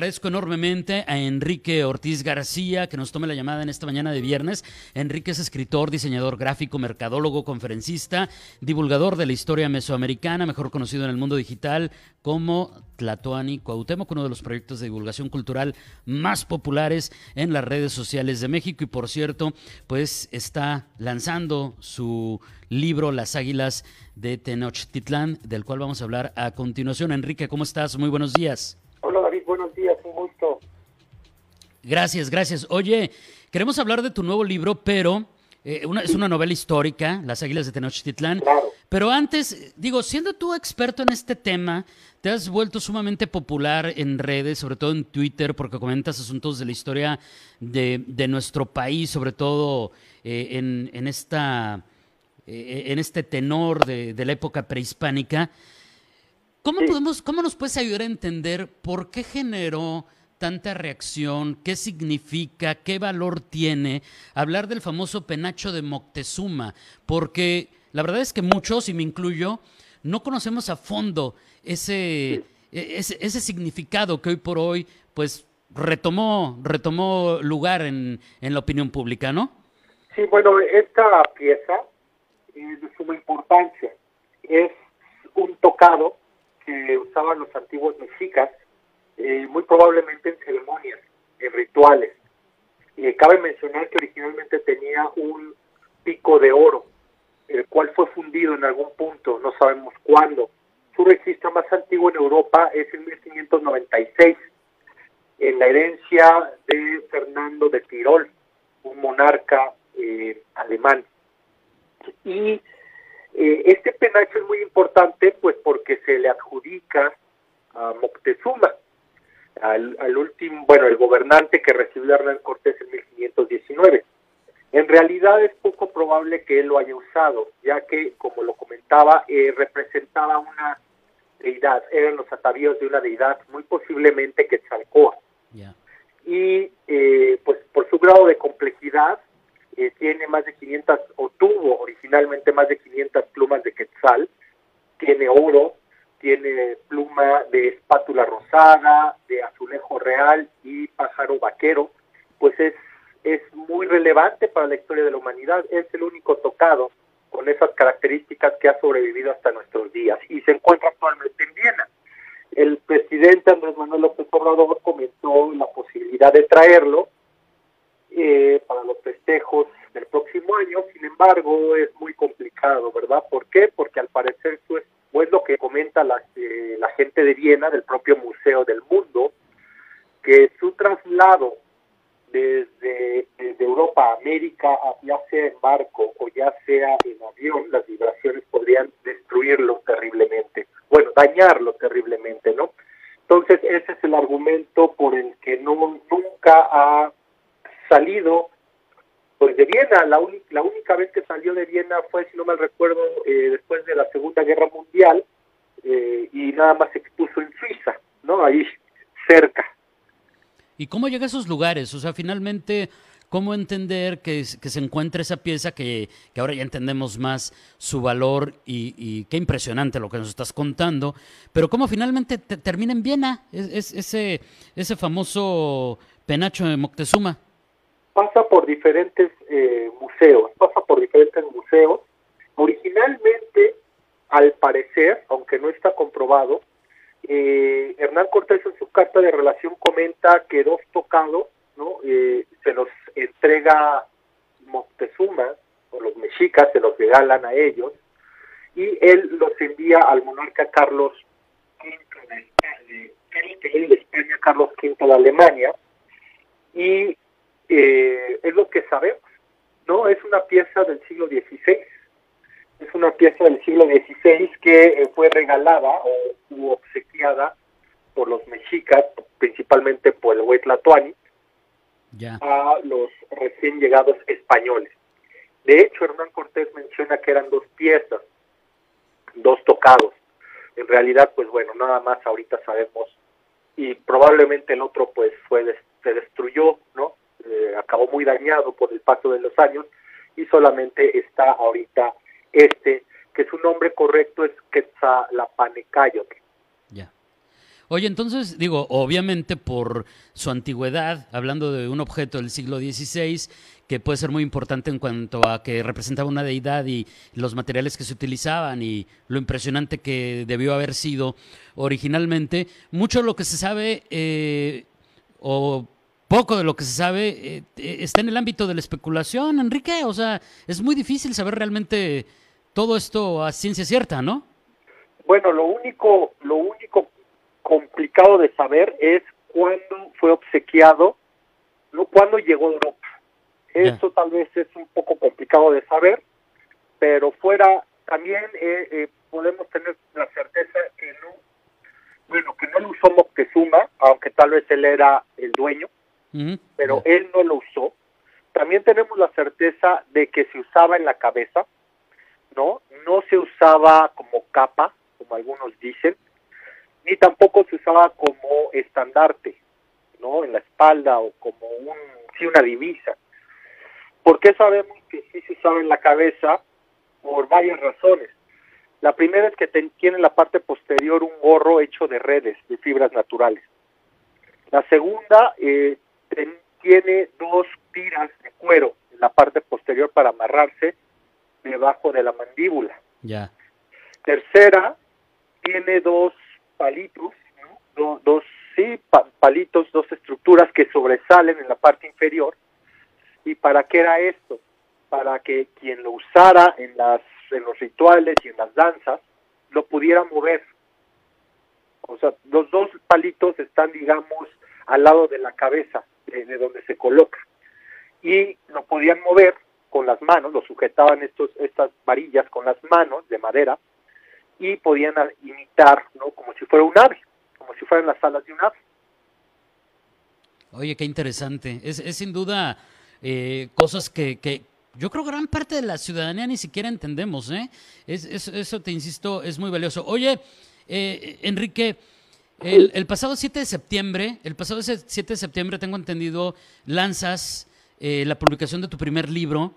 Agradezco enormemente a Enrique Ortiz García que nos tome la llamada en esta mañana de viernes. Enrique es escritor, diseñador gráfico, mercadólogo, conferencista, divulgador de la historia mesoamericana, mejor conocido en el mundo digital como Tlatoani Cuauhtémoc, uno de los proyectos de divulgación cultural más populares en las redes sociales de México y por cierto, pues está lanzando su libro Las Águilas de Tenochtitlán, del cual vamos a hablar a continuación. Enrique, ¿cómo estás? Muy buenos días. Buenos días, un gusto. Gracias, gracias. Oye, queremos hablar de tu nuevo libro, pero eh, una, es una novela histórica, Las Águilas de Tenochtitlán. Claro. Pero antes, digo, siendo tú experto en este tema, te has vuelto sumamente popular en redes, sobre todo en Twitter, porque comentas asuntos de la historia de, de nuestro país, sobre todo eh, en, en, esta, eh, en este tenor de, de la época prehispánica. ¿Cómo, Sí. podemos, ¿Cómo nos puedes ayudar a entender por qué generó tanta reacción? ¿Qué significa? ¿Qué valor tiene hablar del famoso penacho de Moctezuma? Porque la verdad es que muchos, y me incluyo, no conocemos a fondo ese, e- ese, ese significado que hoy por hoy pues retomó, retomó lugar en, en la opinión pública, ¿no? Sí, bueno, esta pieza es de suma importancia. Es un tocado usaban los antiguos mexicas, eh, muy probablemente en ceremonias, en rituales. Eh, cabe mencionar que originalmente tenía un pico de oro, el cual fue fundido en algún punto, no sabemos cuándo. Su registro más antiguo en Europa es en 1596, en la herencia de Fernando de Tirol, un monarca eh, alemán. Y eh, este penacho es muy importante pues porque se le adjudica a Moctezuma, al, al último, bueno, el gobernante que recibió a Hernán Cortés en 1519. En realidad es poco probable que él lo haya usado, ya que, como lo comentaba, eh, representaba una deidad, eran los atavíos de una deidad, muy posiblemente Quetzalcóatl Ya. y eh, pues por su grado de complejidad eh, tiene más de 500 o tuvo originalmente más de 500 plumas de quetzal, tiene oro, tiene pluma de espátula rosada, de azulejo real y pájaro vaquero, pues es es muy relevante para la historia de la humanidad, es el único tocado con esas características que ha sobrevivido hasta nuestros días y se encuentra actualmente en Viena. El presidente Andrés Manuel López Obrador comentó la posibilidad de traerlo eh, para los festejos del próximo año, sin embargo es muy complicado, ¿verdad? ¿Por qué? Porque al parecer eso es, o es lo que comenta la, eh, la gente de Viena, del propio Museo del Mundo, que su traslado desde, desde Europa a América, ya sea en barco o ya sea en avión, las vibraciones podrían destruirlo terriblemente, bueno, dañarlo terriblemente, ¿no? Entonces, ese es el argumento por el que no nunca ha salido pues de Viena. La, la única vez que salió de Viena fue, si no mal recuerdo, eh, después de la Segunda Guerra Mundial eh, y nada más se expuso en Suiza, ¿no? Ahí cerca. ¿Y cómo llega a esos lugares? O sea, finalmente, ¿cómo entender que, se encuentra esa pieza que, ahora ya entendemos más su valor y, y qué impresionante lo que nos estás contando? Pero cómo finalmente te- termina en Viena es, es- ese, ese famoso penacho de Moctezuma. Pasa por diferentes eh, museos, pasa por diferentes museos. Originalmente, al parecer, aunque no está comprobado, eh, Hernán Cortés en su carta de relación comenta que dos tocados, ¿no? Eh, se los entrega Moctezuma, o los mexicas se los regalan a ellos, y él los envía al monarca Carlos V de España, Carlos V de Alemania, y eh, es lo que sabemos, ¿no? Es una pieza del siglo XVI, es una pieza del siglo XVI que eh, fue regalada o u obsequiada por los mexicas, principalmente por el Huetlatoani, Ya. a los recién llegados españoles. De hecho, Hernán Cortés menciona que eran dos piezas, dos tocados. En realidad, pues bueno, nada más ahorita sabemos y probablemente el otro pues fue des- se destruyó, ¿no? Eh, acabó muy dañado por el paso de los años y solamente está ahorita este, que su nombre correcto es Quetzalapanecayotl. Ya. Oye, entonces, digo, obviamente por su antigüedad, hablando de un objeto del siglo XVI, que puede ser muy importante en cuanto a que representaba una deidad y los materiales que se utilizaban y lo impresionante que debió haber sido originalmente, mucho de lo que se sabe eh, o poco de lo que se sabe eh, está en el ámbito de la especulación, Enrique. O sea, es muy difícil saber realmente todo esto a ciencia cierta, ¿no? Bueno, lo único, lo único complicado de saber es cuándo fue obsequiado, no cuándo llegó a Europa. Eso tal vez es un poco complicado de saber, pero fuera también eh, eh, podemos tener la certeza que no, bueno, que no lo usó Moctezuma, aunque tal vez él era el dueño, pero él no lo usó. También tenemos la certeza de que se usaba en la cabeza, ¿no? No se usaba como capa, como algunos dicen, ni tampoco se usaba como estandarte, ¿no? En la espalda o como un, sí, una divisa. ¿Por qué sabemos que sí se usaba en la cabeza? Por varias razones. La primera es que tiene en la parte posterior un gorro hecho de redes, de fibras naturales. La segunda, eh, tiene dos tiras de cuero en la parte posterior para amarrarse debajo de la mandíbula. Ya. Tercera, tiene dos palitos, dos, sí, palitos, dos estructuras que sobresalen en la parte inferior. ¿Y para qué era esto? Para que quien lo usara en, las, en los rituales y en las danzas lo pudiera mover. O sea, los dos palitos están, digamos, al lado de la cabeza, de, donde se coloca. Y lo podían mover con las manos, lo sujetaban estos, estas varillas con las manos de madera y podían imitar, ¿no? Como si fuera un ave, como si fueran las alas de un ave. Oye, qué interesante. Es, es sin duda eh, cosas que, que, yo creo gran parte de la ciudadanía ni siquiera entendemos, ¿eh? Es, eso te insisto, es muy valioso. Oye, eh, Enrique, el, pasado 7 de septiembre, el pasado 7 de septiembre, tengo entendido, lanzas eh, la publicación de tu primer libro,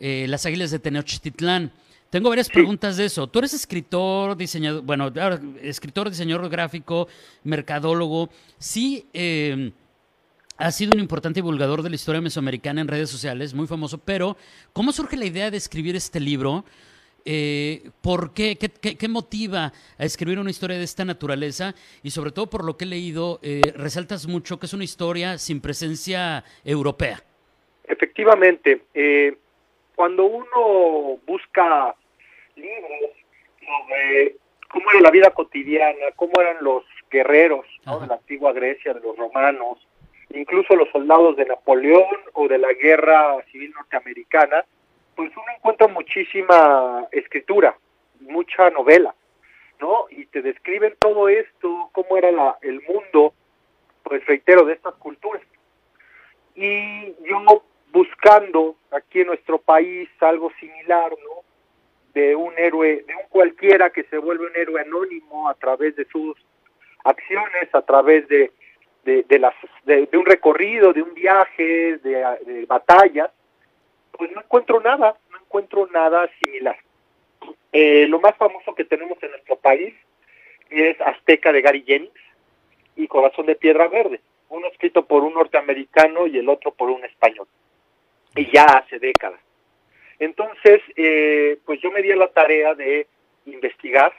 eh, Las Águilas de Tenochtitlán. Tengo varias preguntas de eso. Tú eres escritor, diseñador, bueno, escritor, diseñador gráfico, mercadólogo. Sí, eh, has sido un importante divulgador de la historia mesoamericana en redes sociales, muy famoso, pero ¿cómo surge la idea de escribir este libro? Eh, ¿Por qué? qué? motiva a escribir una historia de esta naturaleza? Y sobre todo por lo que he leído, eh, resaltas mucho que es una historia sin presencia europea. Efectivamente, eh, cuando uno busca libros sobre cómo era la vida cotidiana, cómo eran los guerreros de la antigua Grecia, de los romanos, incluso los soldados de Napoleón o de la guerra civil norteamericana, pues uno encuentra muchísima escritura, mucha novela, ¿no? Y te describen todo esto, cómo era la, el mundo, pues reitero, de estas culturas. Y yo buscando aquí en nuestro país algo similar, ¿no? De un héroe, de un cualquiera que se vuelve un héroe anónimo a través de sus acciones, a través de, de, las, de, un recorrido, de un viaje, de, de batallas, pues no encuentro nada, no encuentro nada similar. Eh, lo más famoso que tenemos en nuestro país es Azteca de Gary Jennings y Corazón de Piedra Verde, uno escrito por un norteamericano y el otro por un español, y ya hace décadas. Entonces, eh, pues yo me di la tarea de investigar,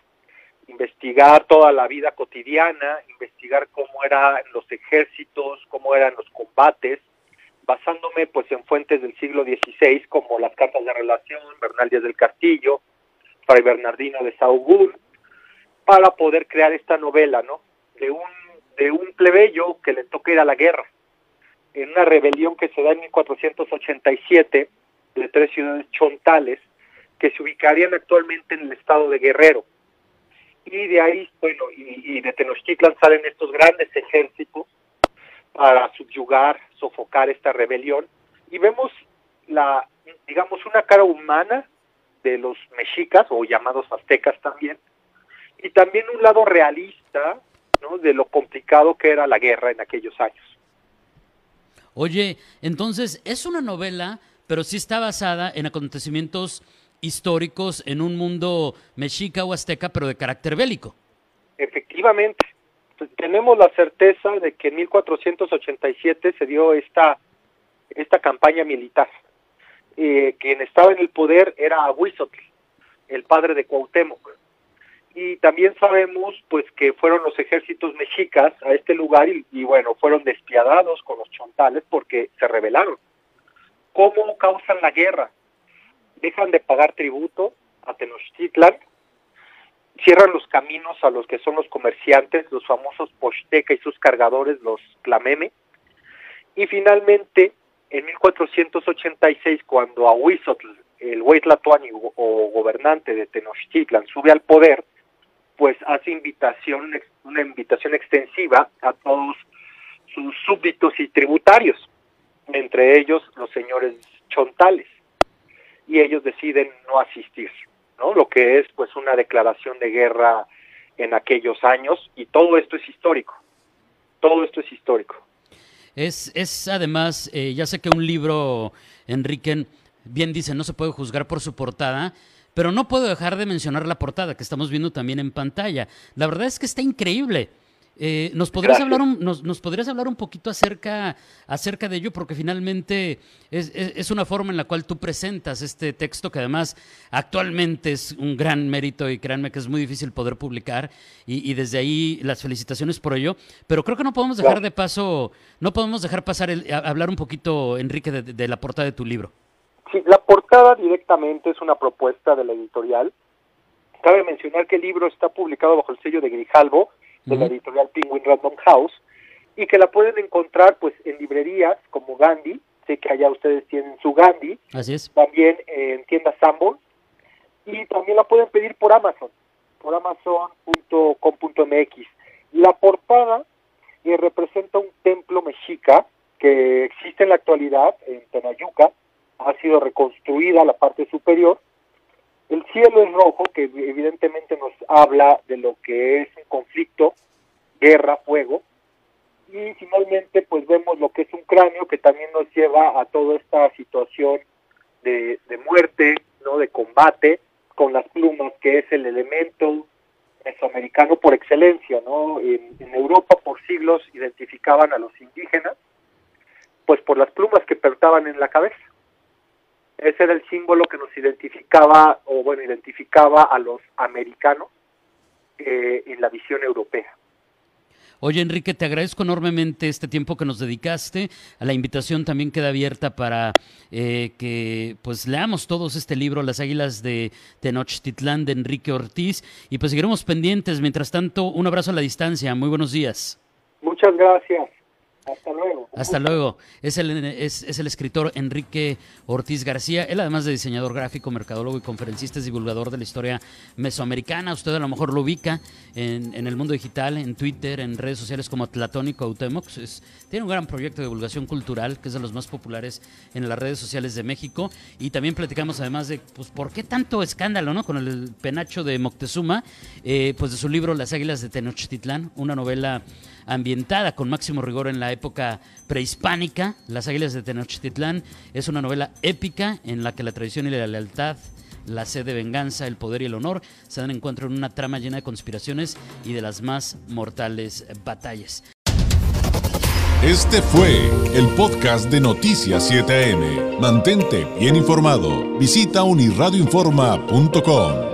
investigar toda la vida cotidiana, investigar cómo eran los ejércitos, cómo eran los combates, basándome pues en fuentes del siglo XVI como las cartas de relación, Bernal Díaz del Castillo, Fray Bernardino de Saugún, para poder crear esta novela, ¿no? De un, de un plebeyo que le toca ir a la guerra, en una rebelión que se da en 1487 de tres ciudades chontales que se ubicarían actualmente en el estado de Guerrero. Y de ahí, bueno, y de Tenochtitlan salen estos grandes ejércitos para subyugar, sofocar esta rebelión y vemos la, digamos, una cara humana de los mexicas o llamados aztecas también y también un lado realista ¿no? de lo complicado que era la guerra en aquellos años. Oye, entonces es una novela, pero sí está basada en acontecimientos históricos en un mundo mexica o azteca, pero de carácter bélico. Efectivamente, tenemos la certeza de que en 1487 se dio esta, esta campaña militar. Eh, quien estaba en el poder era Huizotl, el padre de Cuauhtémoc. Y también sabemos pues que fueron los ejércitos mexicas a este lugar y, y bueno, fueron despiadados con los chontales porque se rebelaron. ¿Cómo causan la guerra? Dejan de pagar tributo a Tenochtitlan, cierran los caminos a los que son los comerciantes, los famosos Posteca y sus cargadores, los Tlameme, y finalmente en 1486 cuando Ahuizotl, el Huitlatoani o gobernante de Tenochtitlan sube al poder, pues hace invitación, una invitación extensiva a todos sus súbditos y tributarios, entre ellos los señores chontales, y ellos deciden no asistir, ¿no? Lo que es pues una declaración de guerra en aquellos años y todo esto es histórico. Todo esto es histórico. Es, es además, eh, ya sé que un libro, Enrique, bien dice, no se puede juzgar por su portada, pero no puedo dejar de mencionar la portada que estamos viendo también en pantalla. La verdad es que está increíble. Eh, ¿nos, podrías hablar un, nos, nos, podrías hablar un poquito acerca, acerca de ello? Porque finalmente es, es, es, una forma en la cual tú presentas este texto que además actualmente es un gran mérito y créanme que es muy difícil poder publicar y, y desde ahí las felicitaciones por ello. Pero creo que no podemos dejar de paso, no podemos dejar pasar el, a, hablar un poquito, Enrique, de, de la portada de tu libro. Sí, la portada directamente es una propuesta de la editorial. Cabe mencionar que el libro está publicado bajo el sello de Grijalvo, de la editorial Penguin Random House y que la pueden encontrar pues en librerías como Gandhi, sé que allá ustedes tienen su Gandhi, Así es. también en tiendas Sanborn y también la pueden pedir por Amazon, por amazon.com.mx. La portada eh, representa un templo mexica que existe en la actualidad en Tenayuca, ha sido reconstruida la parte superior el cielo es rojo, que evidentemente nos habla de lo que es un conflicto, guerra, fuego. Y finalmente, pues vemos lo que es un cráneo que también nos lleva a toda esta situación de, de muerte, no, de combate, con las plumas, que es el elemento mesoamericano por excelencia, ¿no? En, en Europa por siglos identificaban a los indígenas, pues por las plumas que portaban en la cabeza ese era el símbolo que nos identificaba, o bueno, identificaba a los americanos eh, en la visión europea. Oye, Enrique, te agradezco enormemente este tiempo que nos dedicaste. La invitación también queda abierta para eh, que pues leamos todos este libro, Las Águilas de Tenochtitlán, de Enrique Ortiz, y pues seguiremos pendientes. Mientras tanto, un abrazo a la distancia. Muy buenos días. Muchas gracias. Hasta luego. Hasta luego. Es el, es, el escritor Enrique Ortiz García. Él, además de diseñador gráfico, mercadólogo y conferencista, es divulgador de la historia mesoamericana. Usted a lo mejor lo ubica en, en el mundo digital, en Twitter, en redes sociales como Tlatónico Autemox. Es, tiene un gran proyecto de divulgación cultural que es de los más populares en las redes sociales de México. Y también platicamos, además, de pues, por qué tanto escándalo ¿no? con el penacho de Moctezuma, eh, pues de su libro Las Águilas de Tenochtitlán, una novela ambientada con máximo rigor en la época prehispánica. Las Águilas de Tenochtitlán es una novela épica en la que la tradición y la lealtad, la sed de venganza, el poder y el honor se dan encuentro en una trama llena de conspiraciones y de las más mortales batallas. Este fue el podcast de Noticias 7am. Mantente bien informado. Visita unirradioinforma.com.